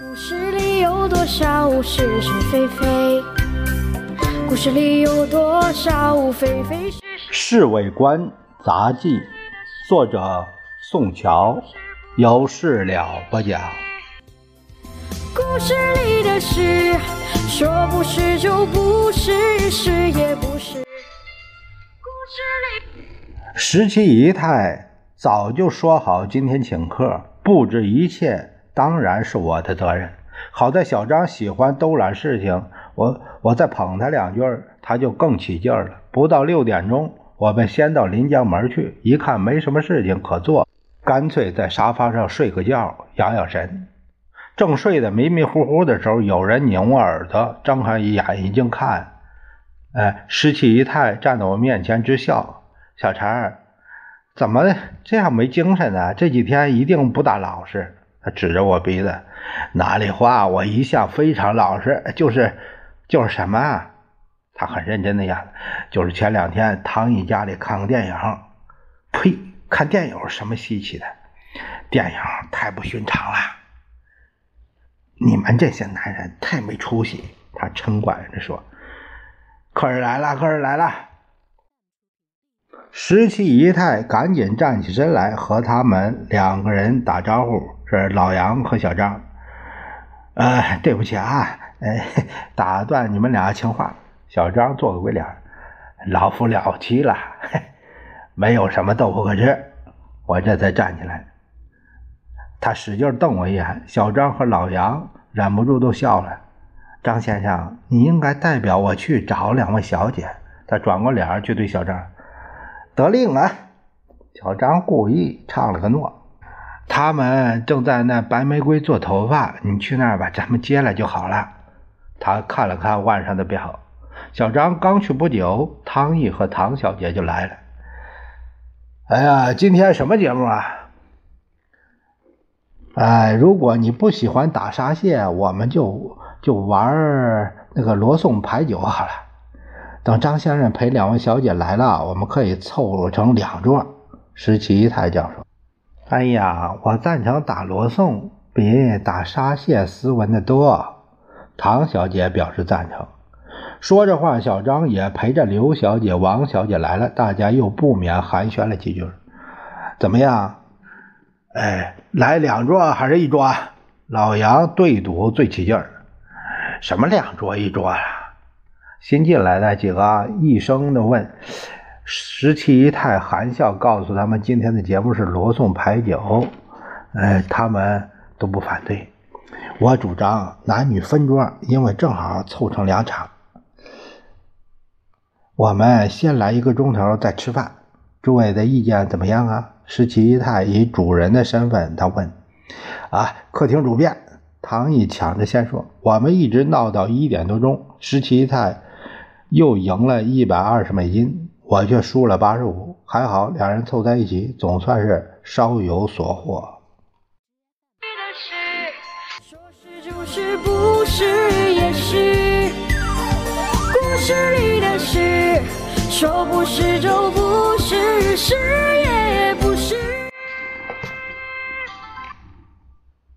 故事里有多少是是非非？故事里有多少非非是是？侍卫官杂记，作者宋乔，有事了不讲。故事里的事，说不是就不是，是也不是。故事里。十七姨太早就说好今天请客，布置一切当然是我的责任。好在小张喜欢兜揽事情，我我再捧他两句，他就更起劲儿了。不到六点钟，我们先到临江门去，一看没什么事情可做，干脆在沙发上睡个觉，养养神。正睡得迷迷糊糊的时候，有人拧我耳朵，睁开一眼一睛看，哎，十七姨太站在我面前直笑。小陈，怎么这样没精神呢？这几天一定不大老实。他指着我鼻子，哪里话？我一向非常老实，就是就是什么？他很认真的样子，就是前两天唐姨家里看个电影。呸！看电影什么稀奇的？电影太不寻常了。你们这些男人太没出息。他嗔怪着说：“客人来了，客人来了。”十七姨太赶紧站起身来，和他们两个人打招呼：“是老杨和小张。”呃，对不起啊，哎，打断你们俩情话。小张做个鬼脸：“老夫了不起了，没有什么豆腐可吃。”我这才站起来。他使劲瞪我一眼，小张和老杨忍不住都笑了。张先生，你应该代表我去找两位小姐。他转过脸去对小张。得令啊！小张故意唱了个诺。他们正在那白玫瑰做头发，你去那儿把咱们接来就好了。他看了看腕上的表，小张刚去不久，汤毅和唐小姐就来了。哎呀，今天什么节目啊？哎，如果你不喜欢打沙蟹，我们就就玩那个罗宋牌九好了。等张先生陪两位小姐来了，我们可以凑成两桌。十七姨太讲说：“哎呀，我赞成打罗宋，比打沙蟹斯文的多。”唐小姐表示赞成。说着话，小张也陪着刘小姐、王小姐来了，大家又不免寒暄了几句。怎么样？哎，来两桌还是一桌？老杨对赌最起劲儿。什么两桌一桌啊？新进来的几个一声的问，十七姨太含笑告诉他们，今天的节目是罗宋牌九，呃，他们都不反对。我主张男女分桌，因为正好凑成两场。我们先来一个钟头再吃饭，诸位的意见怎么样啊？十七姨太以主人的身份，他问：“啊，客厅主便。”唐毅抢着先说：“我们一直闹到一点多钟，十七姨太。”又赢了一百二十美金，我却输了八十五。还好两人凑在一起，总算是稍有所获。说是就是，不是也是。故事里的事，说不是就不是，是也。